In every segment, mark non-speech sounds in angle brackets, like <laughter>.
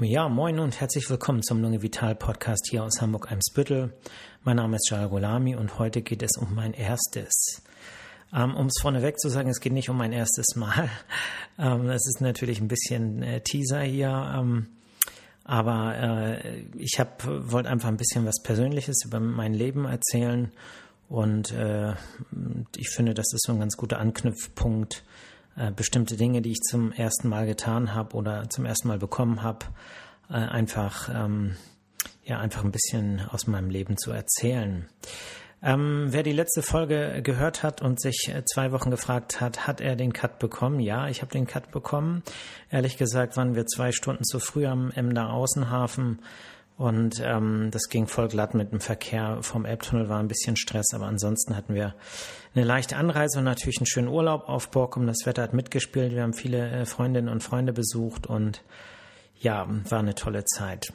Ja, moin und herzlich willkommen zum Lunge Vital Podcast hier aus Hamburg-Eimsbüttel. Mein Name ist Jal Golami und heute geht es um mein erstes. Ähm, um es vorneweg zu sagen, es geht nicht um mein erstes Mal. <laughs> Ähm, das ist natürlich ein bisschen äh, Teaser hier. Ähm, aber äh, ich wollte einfach ein bisschen was Persönliches über mein Leben erzählen. Und äh, ich finde, das ist so ein ganz guter Anknüpfpunkt äh, bestimmte Dinge, die ich zum ersten Mal getan habe oder zum ersten Mal bekommen habe, äh, einfach ähm, ja einfach ein bisschen aus meinem Leben zu erzählen. Ähm, wer die letzte Folge gehört hat und sich äh, zwei Wochen gefragt hat, hat er den Cut bekommen? Ja, ich habe den Cut bekommen. Ehrlich gesagt waren wir zwei Stunden zu früh am Emder Außenhafen und ähm, das ging voll glatt mit dem Verkehr. Vom Elbtunnel war ein bisschen Stress, aber ansonsten hatten wir eine leichte Anreise und natürlich einen schönen Urlaub auf Borkum. Das Wetter hat mitgespielt. Wir haben viele äh, Freundinnen und Freunde besucht und ja, war eine tolle Zeit.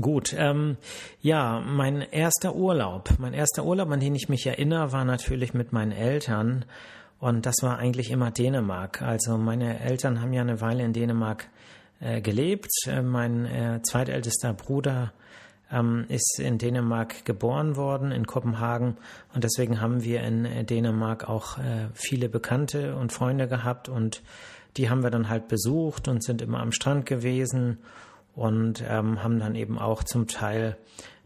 Gut, ähm, ja, mein erster Urlaub, mein erster Urlaub, an den ich mich erinnere, war natürlich mit meinen Eltern und das war eigentlich immer Dänemark. Also meine Eltern haben ja eine Weile in Dänemark äh, gelebt. Äh, mein äh, zweitältester Bruder ähm, ist in Dänemark geboren worden, in Kopenhagen. Und deswegen haben wir in äh, Dänemark auch äh, viele Bekannte und Freunde gehabt. Und die haben wir dann halt besucht und sind immer am Strand gewesen und ähm, haben dann eben auch zum Teil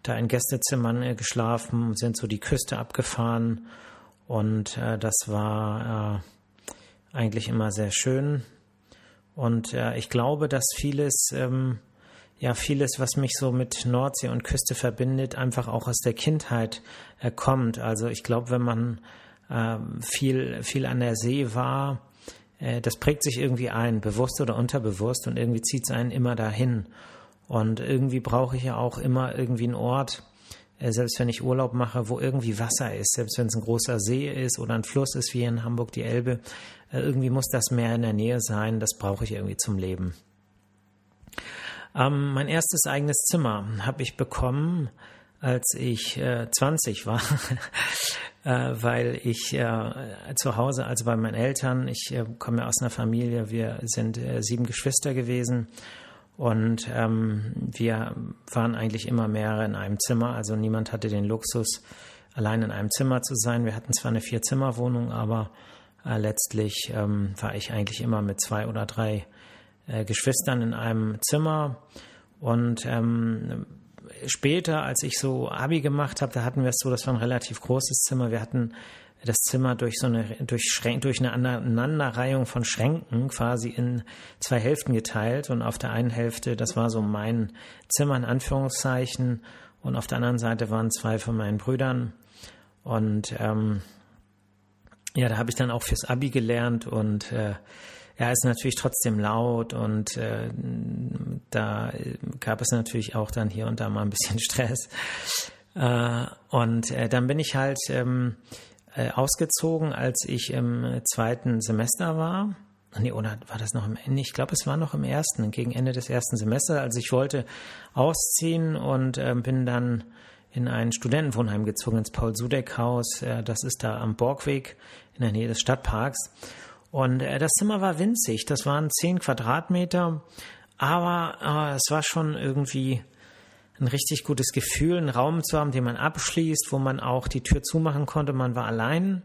da in Gästezimmern äh, geschlafen sind so die Küste abgefahren. Und das war eigentlich immer sehr schön. Und äh, ich glaube, dass vieles, ähm, ja, vieles, was mich so mit Nordsee und Küste verbindet, einfach auch aus der Kindheit äh, kommt. Also ich glaube, wenn man äh, viel, viel an der See war, äh, das prägt sich irgendwie ein, bewusst oder unterbewusst, und irgendwie zieht es einen immer dahin. Und irgendwie brauche ich ja auch immer irgendwie einen Ort, äh, selbst wenn ich Urlaub mache, wo irgendwie Wasser ist, selbst wenn es ein großer See ist oder ein Fluss ist, wie in Hamburg die Elbe, irgendwie muss das Meer in der Nähe sein, das brauche ich irgendwie zum Leben. Ähm, mein erstes eigenes Zimmer habe ich bekommen, als ich äh, 20 war, <laughs> äh, weil ich äh, zu Hause, also bei meinen Eltern, ich äh, komme aus einer Familie, wir sind sieben Geschwister gewesen und ähm, wir waren eigentlich immer mehrere in einem Zimmer. Also niemand hatte den Luxus, allein in einem Zimmer zu sein. Wir hatten zwar eine Vier-Zimmer-Wohnung, aber äh, letztlich ähm, war ich eigentlich immer mit zwei oder drei äh, Geschwistern in einem Zimmer. Und ähm, später, als ich so Abi gemacht habe, da hatten wir es so, das war ein relativ großes Zimmer. Wir hatten das Zimmer durch so eine durch, Schrän durch eine Aneinanderreihung von Schränken quasi in zwei Hälften geteilt und auf der einen Hälfte, das war so mein Zimmer in Anführungszeichen und auf der anderen Seite waren zwei von meinen Brüdern und ähm, ja, da habe ich dann auch fürs Abi gelernt und äh, ja, ist natürlich trotzdem laut und äh, da gab es natürlich auch dann hier und da mal ein bisschen <laughs> Stress. Äh, und äh, dann bin ich halt ähm, äh, ausgezogen, als ich im zweiten Semester war. Nee, oder war das noch im Ende? Ich glaube, es war noch im ersten, gegen Ende des ersten Semesters. Also ich wollte ausziehen und äh, bin dann in ein Studentenwohnheim gezogen, ins Paul-Sudeck-Haus. Äh, das ist da am Borgweg in der Nähe des Stadtparks. Und äh, das Zimmer war winzig. Das waren zehn Quadratmeter. Aber äh, es war schon irgendwie ein richtig gutes Gefühl, einen Raum zu haben, den man abschließt, wo man auch die Tür zumachen konnte. Man war allein.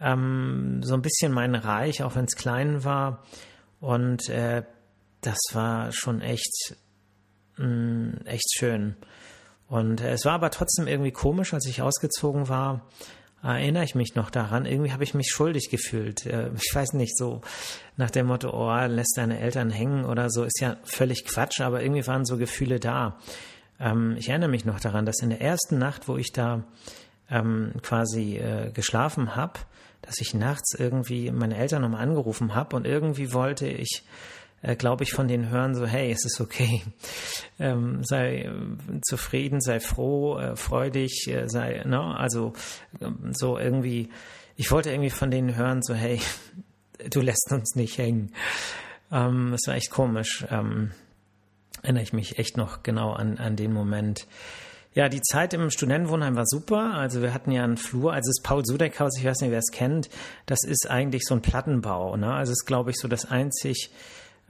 Ähm, so ein bisschen mein Reich, auch wenn es klein war. Und äh, das war schon echt, mh, mm, echt schön. Und äh, es war aber trotzdem irgendwie komisch, als ich ausgezogen war. Erinnere ich mich noch daran. Irgendwie habe ich mich schuldig gefühlt. Äh, ich weiß nicht, so nach dem Motto, oh, lässt deine Eltern hängen oder so, ist ja völlig Quatsch, aber irgendwie waren so Gefühle da. Ähm, ich erinnere mich noch daran, dass in der ersten Nacht, wo ich da ähm, quasi äh, geschlafen habe, dass ich nachts irgendwie meine Eltern nochmal angerufen habe und irgendwie wollte ich, äh, glaube ich, von denen hören, so, hey, es ist okay, <laughs> ähm, sei äh, zufrieden, sei froh, äh, freu dich, äh, sei, ne, also ähm, so irgendwie, ich wollte irgendwie von denen hören, so, hey, <laughs> du lässt uns nicht hängen. Ähm, das war echt komisch. Ähm, erinnere ich mich echt noch genau an, an den Moment. Ja, die Zeit im Studentenwohnheim war super. Also wir hatten ja einen Flur, also das Paul-Sudeck-Haus, ich weiß nicht, wer es kennt, das ist eigentlich so ein Plattenbau. Ne? Also es ist, glaube ich, so das einzig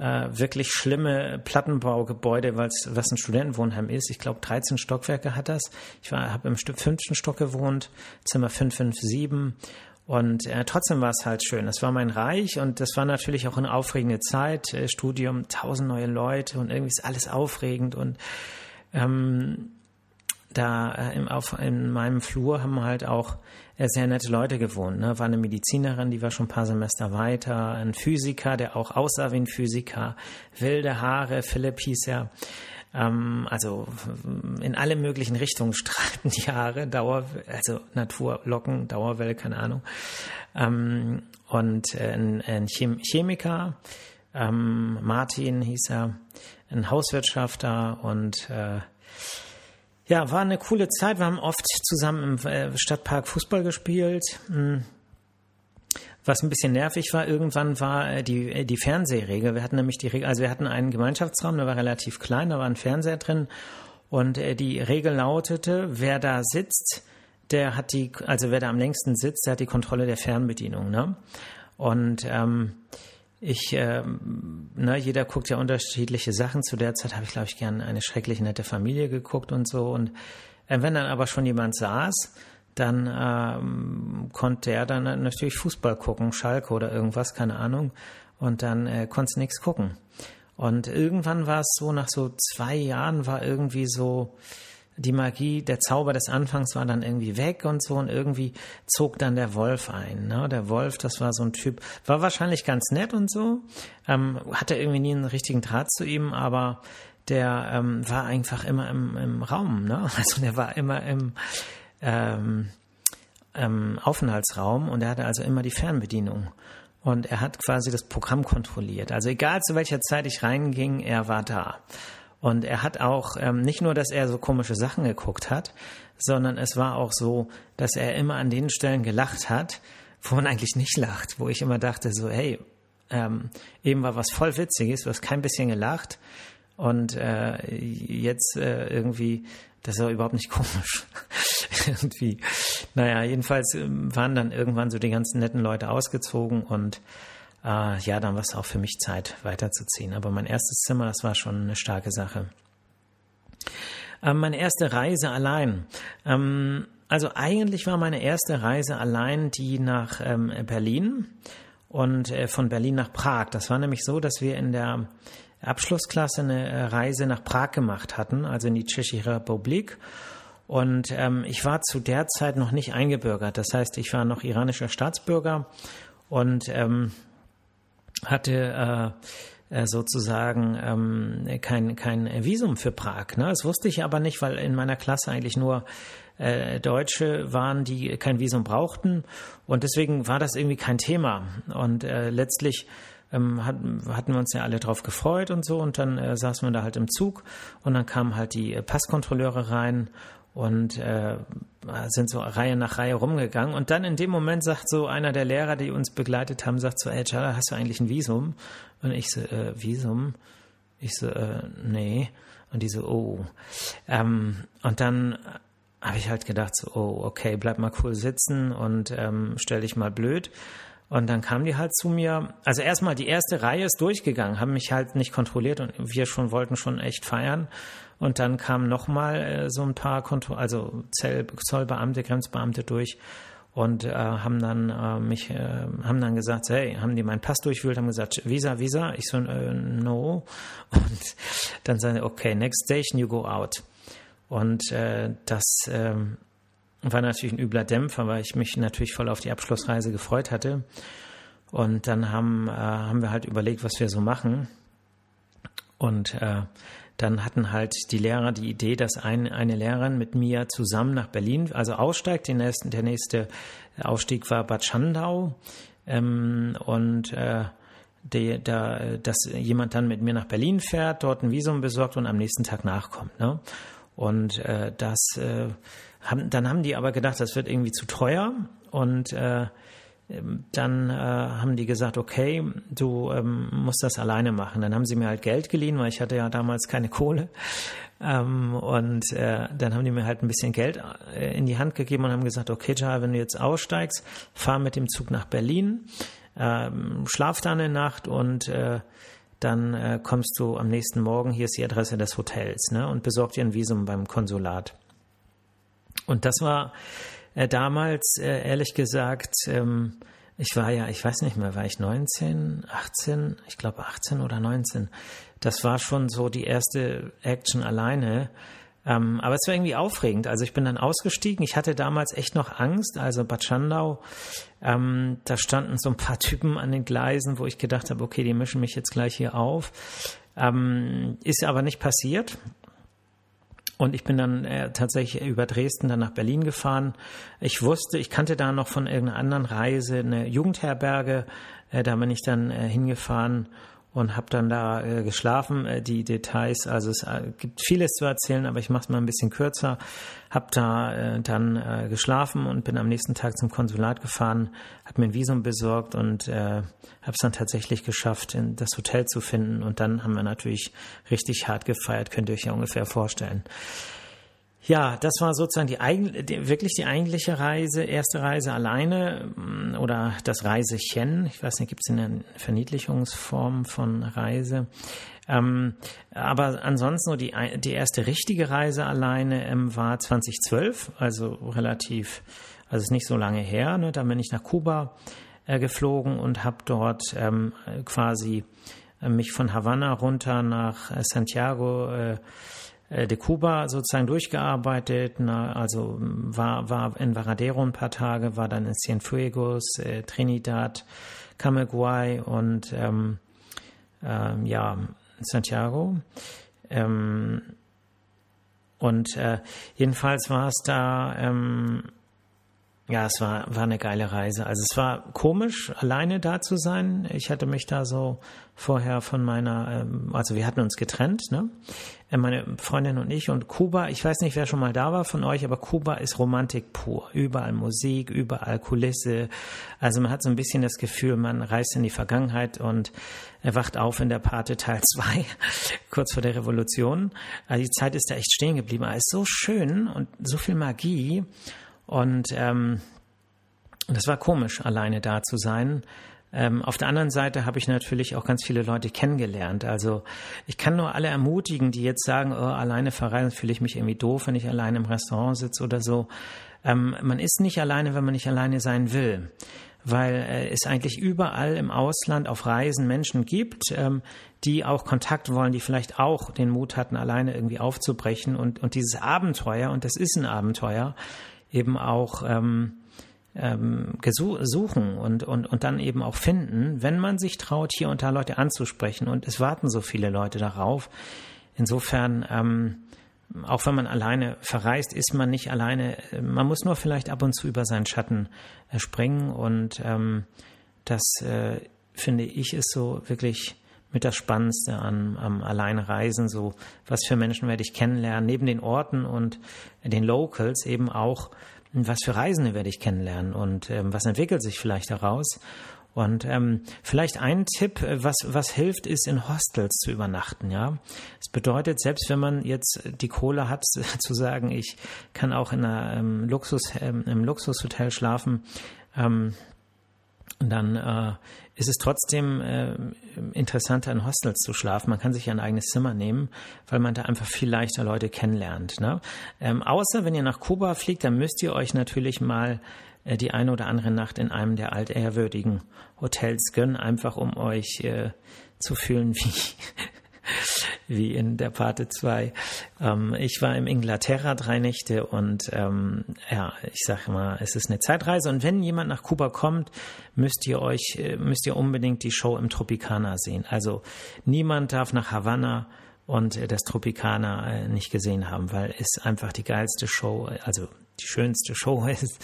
äh, wirklich schlimme Plattenbaugebäude, was ein Studentenwohnheim ist. Ich glaube, 13 Stockwerke hat das. Ich habe im fünften Stock gewohnt, Zimmer 557. Und äh, trotzdem war es halt schön. Es war mein Reich und das war natürlich auch eine aufregende Zeit. Äh, Studium, tausend neue Leute und irgendwie ist alles aufregend. Und ähm, da äh, im, auf, in meinem Flur haben halt auch äh, sehr nette Leute gewohnt. Ne? War eine Medizinerin, die war schon ein paar Semester weiter, ein Physiker, der auch aussah wie ein Physiker, wilde Haare, Philipp hieß er. Ähm, also in alle möglichen Richtungen <laughs> strahlten die Haare, Dauer, also Naturlocken, Dauerwelle, keine Ahnung. Ähm, und äh, ein, ein Chemiker, ähm, Martin hieß er, ein Hauswirtschafter und äh, ja, war eine coole Zeit. Wir haben oft zusammen im äh, Stadtpark Fußball gespielt. Hm. Was ein bisschen nervig war, irgendwann war äh, die, äh, die Fernsehregel. Wir hatten nämlich die Regel, also wir hatten einen Gemeinschaftsraum, der war relativ klein, da war ein Fernseher drin. Und die Regel lautete, wer da sitzt, der hat die, also wer da am längsten sitzt, der hat die Kontrolle der Fernbedienung. Ne? Und ähm, ich, äh, ne, jeder guckt ja unterschiedliche Sachen. Zu der Zeit habe ich, glaube ich, gern eine schrecklich nette Familie geguckt und so. Und äh, wenn dann aber schon jemand saß, dann ähm, konnte er dann natürlich Fußball gucken, Schalke oder irgendwas, keine Ahnung. Und dann äh, konnte nichts gucken. Und irgendwann war es so, nach so zwei Jahren war irgendwie so, die Magie, der Zauber des Anfangs war dann irgendwie weg und so und irgendwie zog dann der Wolf ein. Ne? Der Wolf, das war so ein Typ, war wahrscheinlich ganz nett und so, ähm, hatte irgendwie nie einen richtigen Draht zu ihm, aber der ähm, war einfach immer im, im Raum. Ne? <laughs> Also der war immer im ähm, ähm, Aufenthaltsraum und er hatte also immer die Fernbedienung. Und er hat quasi das Programm kontrolliert. Also egal zu welcher Zeit ich reinging, er war da. Und er hat auch ähm, nicht nur, dass er so komische Sachen geguckt hat, sondern es war auch so, dass er immer an den Stellen gelacht hat, wo man eigentlich nicht lacht, wo ich immer dachte so, hey, ähm, eben war was voll Witziges, du hast kein bisschen gelacht und äh, jetzt äh, irgendwie, das auch überhaupt nicht <laughs> komisch. irgendwie. Naja, jedenfalls ähm, waren dann irgendwann so die ganzen netten Leute ausgezogen und äh, ja, dann war es auch für mich Zeit, weiterzuziehen. Aber mein erstes Zimmer, das war schon eine starke Sache. Ähm, meine erste Reise allein. Ähm, also eigentlich war meine erste Reise allein die nach ähm, Berlin und äh, von Berlin nach Prag. Das war nämlich so, dass wir in der Abschlussklasse eine äh, Reise nach Prag gemacht hatten, also in die Tschechische Republik. Und ähm, ich war zu der Zeit noch nicht eingebürgert. Das heißt, ich war noch iranischer Staatsbürger und ähm, hatte äh, äh, sozusagen ähm, kein, kein Visum für Prag. Ne? Das wusste ich aber nicht, weil in meiner Klasse eigentlich nur äh, Deutsche waren, die kein Visum brauchten. Und deswegen war das irgendwie kein Thema. Und äh, letztlich ähm, hat, hatten wir uns ja alle drauf gefreut und so. Und dann äh, saßen wir da halt im Zug und dann kamen halt die Passkontrolleure rein und äh, sind so Reihe nach Reihe rumgegangen. Und dann in dem Moment sagt so einer der Lehrer, die uns begleitet haben, sagt so, ey Chala, hast du eigentlich ein Visum? Und ich so, äh, Visum? Ich so, äh, nee. Und die so, oh. Ähm, und dann habe ich halt gedacht so, oh, okay, bleib mal cool sitzen und ähm, stell dich mal blöd. Und dann kamen die halt zu mir. Also erstmal die erste Reihe ist durchgegangen, haben mich halt nicht kontrolliert und wir schon wollten schon echt feiern. Und dann kamen nochmal äh, so ein paar Kontro also Zell Zollbeamte, Grenzbeamte durch und äh, haben dann äh, mich äh, haben dann gesagt, hey, haben die meinen Pass durchwühlt, haben gesagt, Visa, Visa, ich so äh, no. Und dann sagen okay, next station you go out. Und äh, das äh, war natürlich ein übler Dämpfer, weil ich mich natürlich voll auf die Abschlussreise gefreut hatte. Und dann haben äh, haben wir halt überlegt, was wir so machen. Und äh, dann hatten halt die Lehrer die Idee, dass ein, eine Lehrerin mit mir zusammen nach Berlin, also aussteigt. Den nächsten, der nächste Ausstieg war Bad Schandau. Ähm, und äh, die, da, dass jemand dann mit mir nach Berlin fährt, dort ein Visum besorgt und am nächsten Tag nachkommt. Ne? Und äh, das äh, haben, dann haben die aber gedacht, das wird irgendwie zu teuer und äh, dann äh, haben die gesagt, okay, du ähm, musst das alleine machen. Dann haben sie mir halt Geld geliehen, weil ich hatte ja damals keine Kohle. Ähm, und äh, dann haben die mir halt ein bisschen Geld äh, in die Hand gegeben und haben gesagt, okay, Jaya, wenn du jetzt aussteigst, fahr mit dem Zug nach Berlin, ähm, schlaf da eine Nacht und äh, dann äh, kommst du am nächsten Morgen, hier ist die Adresse des Hotels, ne, und besorg dir ein Visum beim Konsulat. Und das war äh, damals, äh, ehrlich gesagt, ähm, ich war ja, ich weiß nicht mehr, war ich 19, 18, ich glaube 18 oder 19. Das war schon so die erste Action alleine. Ähm, aber es war irgendwie aufregend. Also ich bin dann ausgestiegen. Ich hatte damals echt noch Angst. Also Bad Schandau, ähm, da standen so ein paar <laughs> Typen an den Gleisen, wo ich gedacht habe, okay, die mischen mich jetzt gleich hier auf. Ähm, ist aber nicht passiert. Und ich bin dann äh, tatsächlich über Dresden dann nach Berlin gefahren. Ich wusste, ich kannte da noch von irgendeiner anderen Reise eine Jugendherberge. Äh, da bin ich dann äh, hingefahren und habe dann da äh, geschlafen. Äh, die Details, also es äh, gibt vieles zu erzählen, aber ich mache es mal ein bisschen kürzer. Habe da äh, dann äh, geschlafen und bin am nächsten Tag zum Konsulat gefahren, habe mir ein Visum besorgt und äh, habe es dann tatsächlich geschafft, in das Hotel zu finden. Und dann haben wir natürlich richtig hart gefeiert, könnt ihr euch ja ungefähr vorstellen. Ja, das war sozusagen die, die, wirklich die eigentliche Reise, erste Reise alleine mm, oder das Reisechen. Ich weiß nicht, gibt es eine Verniedlichungsform von Reise? Ähm, aber ansonsten nur die, die erste richtige Reise alleine ähm, war 2012, also relativ, also ist nicht so lange her. Ne? Da bin ich nach Kuba äh, geflogen und habe dort ähm, quasi äh, mich von Havanna runter nach äh, Santiago äh, de Cuba sozusagen durchgearbeitet, na, also war, war in Varadero ein paar Tage, war dann in Cienfuegos, äh, Trinidad, Camagüey und ähm, ähm, ja, Santiago. Ähm, und äh, jedenfalls war es da, ähm, ja, es war, war eine geile Reise. Also es war komisch, alleine da zu sein. Ich hatte mich da so vorher von meiner, ähm, also wir hatten uns getrennt, ne? Äh, meine Freundin und ich und Kuba, ich weiß nicht, wer schon mal da war von euch, aber Kuba ist Romantik pur. Überall Musik, überall Kulisse. Also man hat so ein bisschen das Gefühl, man reist in die Vergangenheit und wacht auf in der Pate Teil <laughs> 2, kurz vor der Revolution. Also die Zeit ist da echt stehen geblieben. Es ist so schön und so viel Magie. Und ähm, das war komisch, alleine da zu sein. Ähm, auf der anderen Seite habe ich natürlich auch ganz viele Leute kennengelernt. Also ich kann nur alle ermutigen, die jetzt sagen, oh, alleine verreisen fühle ich mich irgendwie doof, wenn ich alleine im Restaurant sitze oder so. Ähm, man ist nicht alleine, wenn man nicht alleine sein will weil äh, es eigentlich überall im Ausland auf Reisen Menschen gibt, ähm, die auch Kontakt wollen, die vielleicht auch den Mut hatten, alleine irgendwie aufzubrechen und, und dieses Abenteuer, und das ist ein Abenteuer, eben auch ähm, ähm, suchen und, und, und dann eben auch finden, wenn man sich traut, hier und da Leute anzusprechen. Und es warten so viele Leute darauf. Insofern, ähm, auch wenn man alleine verreist, ist man nicht alleine. Man muss nur vielleicht ab und zu über seinen Schatten äh, springen. Und ähm, das, äh, finde ich, ist so wirklich mit das Spannendste an, am Alleinreisen. So, was für Menschen werde ich kennenlernen, neben den Orten und den Locals eben auch was für Reisende werde ich kennenlernen und ähm, was entwickelt sich vielleicht daraus. Und ähm, vielleicht ein Tipp, äh, was, was hilft, ist in Hostels zu übernachten. Ja, es bedeutet, selbst wenn man jetzt die Kohle hat, <laughs> zu sagen, ich kann auch in einer ähm, Luxus, ähm, im Luxushotel schlafen, ähm, dann äh, ist es trotzdem äh, interessanter, in Hostels zu schlafen. Man kann sich ja ein eigenes Zimmer nehmen, weil man da einfach viel leichter Leute kennenlernt. Ne? Ähm, außer wenn ihr nach Kuba fliegt, dann müsst ihr euch natürlich mal äh, die eine oder andere Nacht in einem der altehrwürdigen Hotels gönnen, einfach um euch äh, zu fühlen, <laughs> wie <laughs> wie in der Pate 2. Ähm, ich war im Inglaterra drei Nächte und ähm, ja, ich sage mal, es ist eine Zeitreise und wenn jemand nach Kuba kommt, müsst ihr euch, äh, müsst ihr unbedingt die Show im Tropicana sehen. Also niemand darf nach Havanna und das Tropicana äh, nicht gesehen haben, weil es einfach die geilste Show, also die schönste Show <laughs> ist,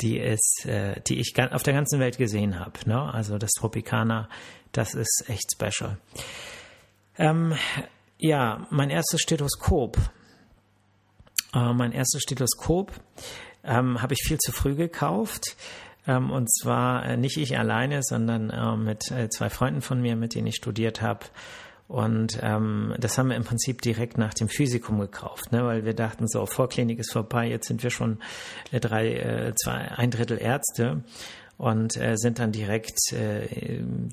die es, äh, die ich auf der ganzen Welt gesehen habe. Ne? Also das Tropicana, das ist echt special. Ähm, ja, mein erstes Stethoskop. Äh, mein erstes Stethoskop ähm, habe ich viel zu früh gekauft. Ähm, und zwar äh, nicht ich alleine, sondern äh, mit äh, zwei Freunden von mir, mit denen ich studiert habe. Und ähm, das haben wir im Prinzip direkt nach dem Physikum gekauft, ne? weil wir dachten, so, Vorklinik ist vorbei, jetzt sind wir schon äh, drei, zwei, ein Drittel Ärzte und sind dann direkt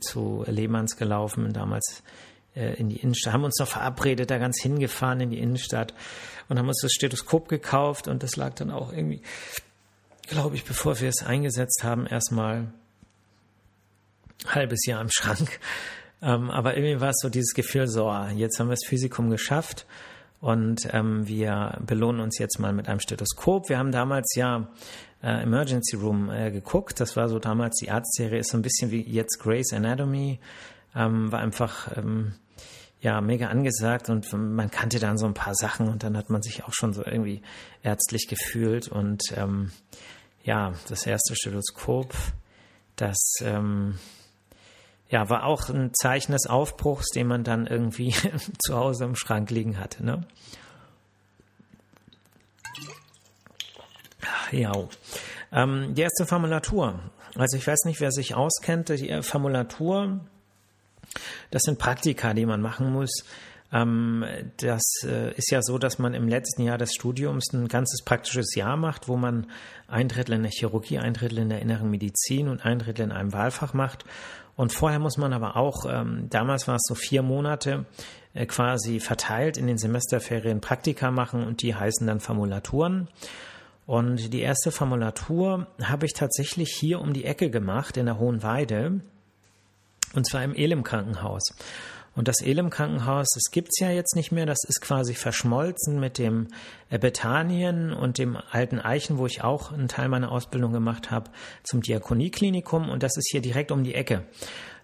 zu Lehmanns gelaufen, damals äh, in die Innenstadt, haben uns noch verabredet, da ganz hingefahren in die Innenstadt und haben uns das Stethoskop gekauft und das lag dann auch irgendwie, glaube ich, bevor wir es eingesetzt haben, erstmal ein halbes Jahr im Schrank. Ähm, aber irgendwie war es so dieses Gefühl, so, ah, jetzt haben wir das Physikum geschafft und ähm, wir belohnen uns jetzt mal mit einem Stethoskop. Wir haben damals ja äh, Emergency Room äh, geguckt. Das war so damals die Arztserie, ist so ein bisschen wie jetzt Grey's Anatomy. Ähm, war einfach ähm, ja mega angesagt und man kannte dann so ein paar Sachen und dann hat man sich auch schon so irgendwie ärztlich gefühlt und ähm, ja, das erste Stethoskop, das ähm, ja, war auch ein Zeichen des Aufbruchs, den man dann irgendwie <laughs> zu Hause im Schrank liegen hatte. Ne? Ja, ähm, die erste Formulatur. Also ich weiß nicht, wer sich auskennt. Die Formulatur das sind Praktika, die man machen muss. Ähm, das äh, ist ja so, dass man im letzten Jahr des Studiums ein ganzes praktisches Jahr macht, wo man ein Drittel in der Chirurgie, ein Drittel in der inneren Medizin und ein Drittel in einem Wahlfach macht. Und vorher muss man aber auch, ähm, damals war es so vier Monate, äh, quasi verteilt in den Semesterferien Praktika machen und die heißen dann Formulaturen. Und die erste Formulatur habe ich tatsächlich hier um die Ecke gemacht in der Hohen Weide. Und zwar im Elim-Krankenhaus. Und das Elim-Krankenhaus, das gibt's ja jetzt nicht mehr. Das ist quasi verschmolzen mit dem Bethanien und dem alten Eichen, wo ich auch einen Teil meiner Ausbildung gemacht habe, zum Diakonieklinikum. Und das ist hier direkt um die Ecke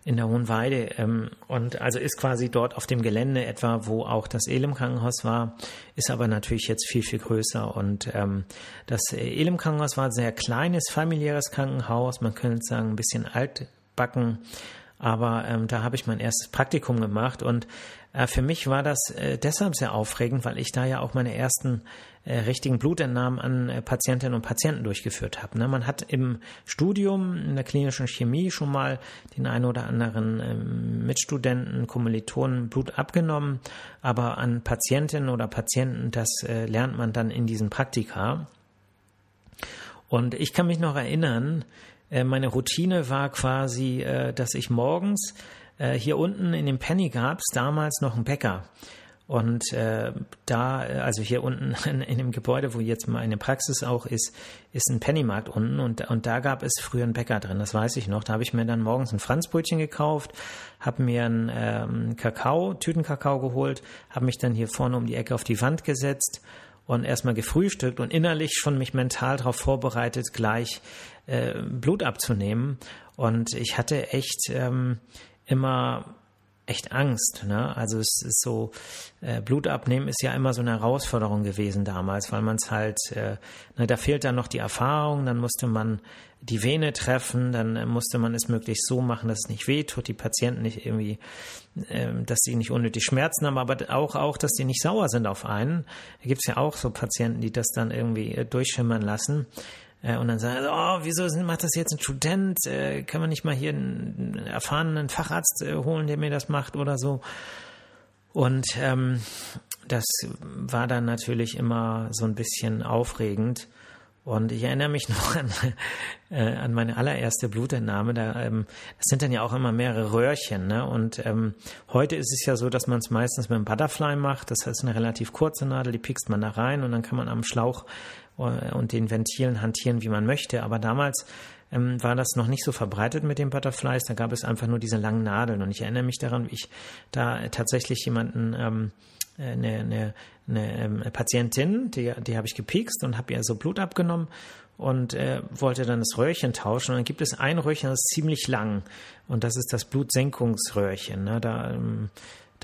in der Hohenweide. Ähm, und also ist quasi dort auf dem Gelände etwa, wo auch das Elim-Krankenhaus war, ist aber natürlich jetzt viel, viel größer. Und ähm, das Elim-Krankenhaus war ein sehr kleines, familiäres Krankenhaus. Man könnte sagen, ein bisschen altbacken aber ähm, da habe ich mein erstes Praktikum gemacht und äh, für mich war das äh, deshalb sehr aufregend, weil ich da ja auch meine ersten äh, richtigen Blutentnahmen an äh, Patientinnen und Patienten durchgeführt habe. Ne? Man hat im Studium in der klinischen Chemie schon mal den einen oder anderen ähm, Mitstudenten, Kommilitonen Blut abgenommen, aber an Patientinnen oder Patienten, das äh, lernt man dann in diesen Praktika. Und ich kann mich noch erinnern, meine Routine war quasi, äh, dass ich morgens äh, hier unten in dem Penny gab es damals noch einen Bäcker. Und äh, da, also hier unten <laughs> in, in, dem Gebäude, wo jetzt meine Praxis auch ist, ist ein Pennymarkt unten und, und da gab es früher einen Bäcker drin, das weiß ich noch. Da habe ich mir dann morgens ein Franzbrötchen gekauft, habe mir einen ähm, Kakao, Tütenkakao geholt, habe mich dann hier vorne um die Ecke auf die Wand gesetzt und erstmal gefrühstückt und innerlich schon mich mental darauf vorbereitet, gleich äh, Blut abzunehmen. Und ich hatte echt ähm, immer echt Angst. Ne? Also es ist so, äh, Blut abnehmen ist ja immer so eine Herausforderung gewesen damals, weil man es halt, äh, ne, da fehlt dann noch die Erfahrung, dann musste man die Vene treffen, dann äh, musste man es möglichst so machen, dass es nicht wehtut, die Patienten nicht irgendwie, äh, dass sie nicht unnötig Schmerzen haben, aber auch, auch, dass die nicht sauer sind auf einen. Da gibt es ja auch so Patienten, die das dann irgendwie äh, durchschimmern lassen. Äh, und dann sagen, oh, wieso macht das jetzt ein Student? Äh, kann man nicht mal hier einen erfahrenen Facharzt äh, holen, der mir das macht oder so? Und ähm, das war dann natürlich immer so ein bisschen aufregend. Und ich erinnere mich <laughs> noch an, äh, an meine allererste Blutentnahme. Da, ähm, das sind dann ja auch immer mehrere Röhrchen. Ne? Und ähm, heute ist es ja so, dass man es meistens mit einem Butterfly macht. Das heißt, eine relativ kurze Nadel, die piekst man da rein und dann kann man am Schlauch und den Ventilen hantieren, wie man möchte. Aber damals ähm, war das noch nicht so verbreitet mit den Butterflies. Da gab es einfach nur diese langen Nadeln. Und ich erinnere mich daran, wie ich da tatsächlich jemanden, ähm, äh, eine, eine, eine ähm, Patientin, die, die habe ich gepikst und habe ihr so Blut abgenommen und äh, wollte dann das Röhrchen tauschen. Und dann gibt es ein Röhrchen, das ist ziemlich lang. Und das ist das Blutsenkungsröhrchen. Ne? Da ähm,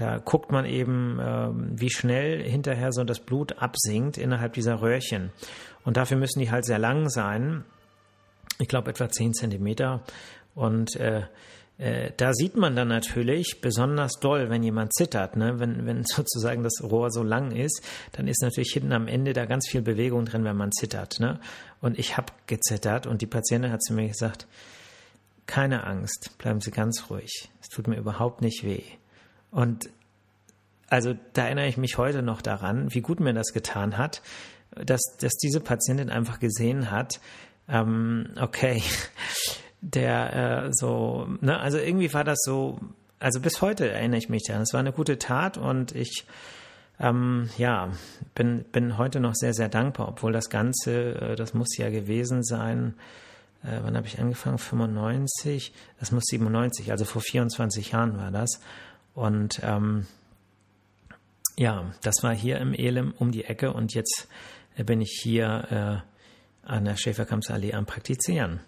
da guckt man eben, äh, wie schnell hinterher so das Blut absinkt innerhalb dieser Röhrchen. Und dafür müssen die halt sehr lang sein. Ich glaube etwa 10 Zentimeter. Und äh, äh, da sieht man dann natürlich besonders doll, wenn jemand zittert. Ne? Wenn, wenn <laughs> sozusagen das Rohr so lang ist, dann ist natürlich hinten am Ende da ganz viel Bewegung drin, wenn man zittert. Ne? Und ich habe gezittert und die Patientin hat zu mir gesagt, keine Angst, bleiben Sie ganz ruhig. Es tut mir überhaupt nicht weh. Und also da erinnere ich mich heute noch daran, wie gut mir das getan hat, dass, dass diese Patientin einfach gesehen hat, ähm, okay, <laughs> der äh, so, ne, also irgendwie war das so, also bis heute erinnere ich mich daran. Es war eine gute Tat und ich ähm, ja, bin, bin heute noch sehr, sehr dankbar, obwohl das Ganze, äh, das muss ja gewesen sein, äh, wann habe ich angefangen? 95, das muss 97, also vor 24 Jahren war das. Und ähm, ja, das war hier im Elem um die Ecke und jetzt bin ich hier äh, an der Schäferkampsallee am Praktizieren.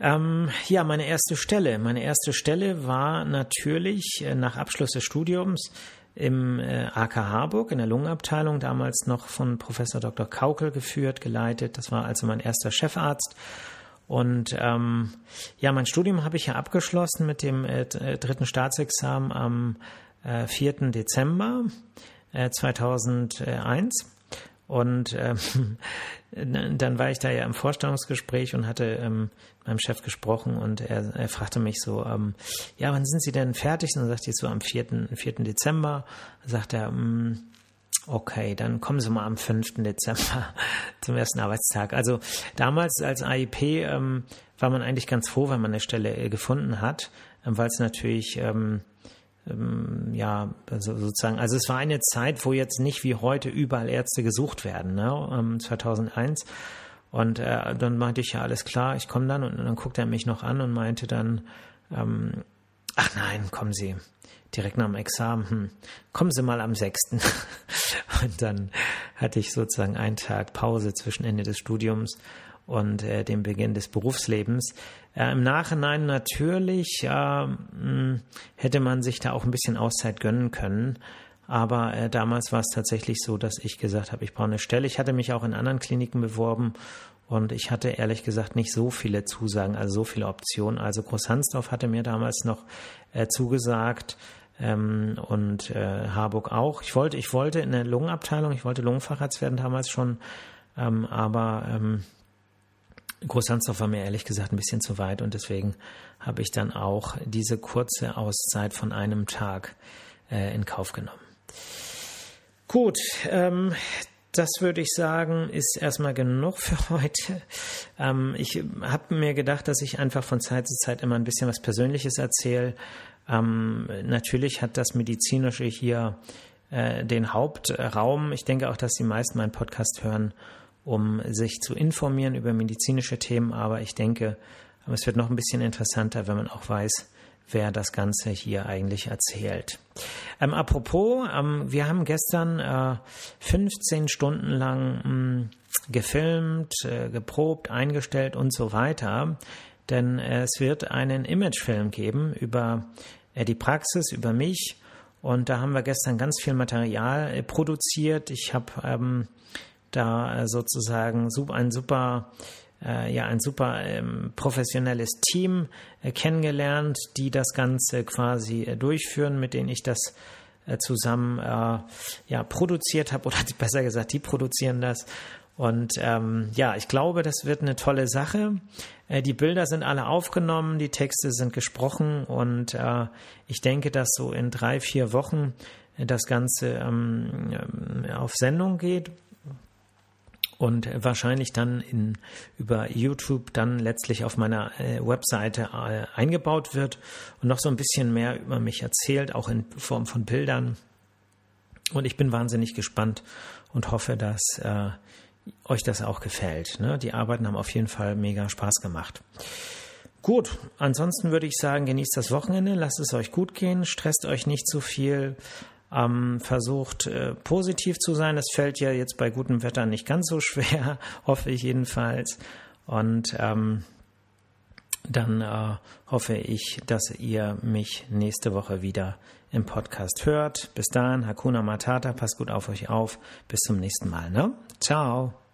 Ähm, ja, meine erste Stelle. Meine erste Stelle war natürlich äh, nach Abschluss des Studiums im äh, AK Harburg in der Lungenabteilung, damals noch von Professor Dr. Kaukel geführt, geleitet. Das war also mein erster Chefarzt. Und ähm, ja, mein Studium habe ich ja abgeschlossen mit dem äh, äh dritten Staatsexamen am äh, 4. Dezember äh, 2001. Und ähm, <laughs> dann war ich da ja im Vorstellungsgespräch und hatte ähm, meinem Chef gesprochen und er, er fragte mich so, ähm, ja, wann sind Sie denn fertig? Und dann sagte ich so am 4. 4. Dezember. Sagt er, ähm, okay, dann kommen Sie mal am 5. Dezember <laughs> zum ersten Arbeitstag. Also damals als AIP ähm, war man eigentlich ganz froh, wenn man eine Stelle äh, gefunden hat, ähm, weil es natürlich ähm, ähm, ja, also sozusagen, also es war eine Zeit, wo jetzt nicht wie heute überall Ärzte gesucht werden, ne, 2001. Ähm, und äh, dann meinte ich, ja, alles klar, ich komme dann. Und, und, dann guckte er mich noch an und meinte dann, ähm, ach nein, kommen Sie, direkt nach dem Examen, hm, kommen Sie mal am 6. <laughs> und dann hatte ich sozusagen einen Tag Pause zwischen Ende des Studiums und äh, dem Beginn des Berufslebens. Äh, Im Nachhinein natürlich äh, hätte man sich da auch ein bisschen Auszeit gönnen können. Aber äh, damals war es tatsächlich so, dass ich gesagt habe, ich brauche eine Stelle. Ich hatte mich auch in anderen Kliniken beworben und ich hatte ehrlich gesagt nicht so viele Zusagen, also so viele Optionen. Also Großhansdorf hatte mir damals noch äh, zugesagt ähm, und äh, Harburg auch. Ich wollte, ich wollte in der Lungenabteilung, ich wollte Lungenfacharzt werden damals schon, ähm, aber ähm, Großhansdorf war mir ehrlich gesagt ein bisschen zu weit und deswegen habe ich dann auch diese kurze Auszeit von einem Tag äh, in Kauf genommen. Gut, ähm, das würde ich sagen, ist erstmal genug für <laughs> heute. Ähm, ich habe mir gedacht, dass ich einfach von Zeit zu Zeit immer ein bisschen was Persönliches erzähle. Ähm, natürlich hat das Medizinische hier äh, den Hauptraum. Ich denke auch, dass die meisten meinen Podcast hören um sich zu informieren über medizinische Themen. Aber ich denke, es wird noch ein bisschen interessanter, wenn man auch weiß, wer das Ganze hier eigentlich erzählt. Ähm, apropos, ähm, wir haben gestern äh, 15 Stunden lang mh, hm, gefilmt, äh, geprobt, eingestellt und so weiter. Denn äh, es wird einen Imagefilm geben über äh, die Praxis, über mich. Und da haben wir gestern ganz viel Material äh, produziert. Ich habe ähm, da äh, sozusagen ein super äh, ja ein super ähm, professionelles Team äh, kennengelernt, die das Ganze quasi äh, durchführen, mit denen ich das äh, zusammen äh, ja produziert habe oder <laughs> besser gesagt, die produzieren das. Und ähm, ja, ich glaube, das wird eine tolle Sache. Äh, die Bilder sind alle aufgenommen, die Texte sind gesprochen und äh, ich denke, dass so in drei, vier Wochen äh, das Ganze ähm, auf Sendung geht und wahrscheinlich dann in, über YouTube dann letztlich auf meiner äh, Webseite äh, eingebaut wird und noch so ein bisschen mehr über mich erzählt, auch in Form von Bildern. Und ich bin wahnsinnig gespannt und hoffe, dass äh, euch das auch gefällt. Ne? Die Arbeiten haben auf jeden Fall mega Spaß gemacht. Gut, ansonsten würde ich sagen, genießt das Wochenende, lasst es euch gut gehen, stresst euch nicht zu viel ähm, versucht äh, positiv zu sein. Das fällt ja jetzt bei gutem Wetter nicht ganz so schwer, <laughs> hoffe ich jedenfalls. Und ähm, dann äh, hoffe ich, dass ihr mich nächste Woche wieder im Podcast hört. Bis dahin, Hakuna Matata, passt gut auf euch auf. Bis zum nächsten Mal. Ne? Ciao.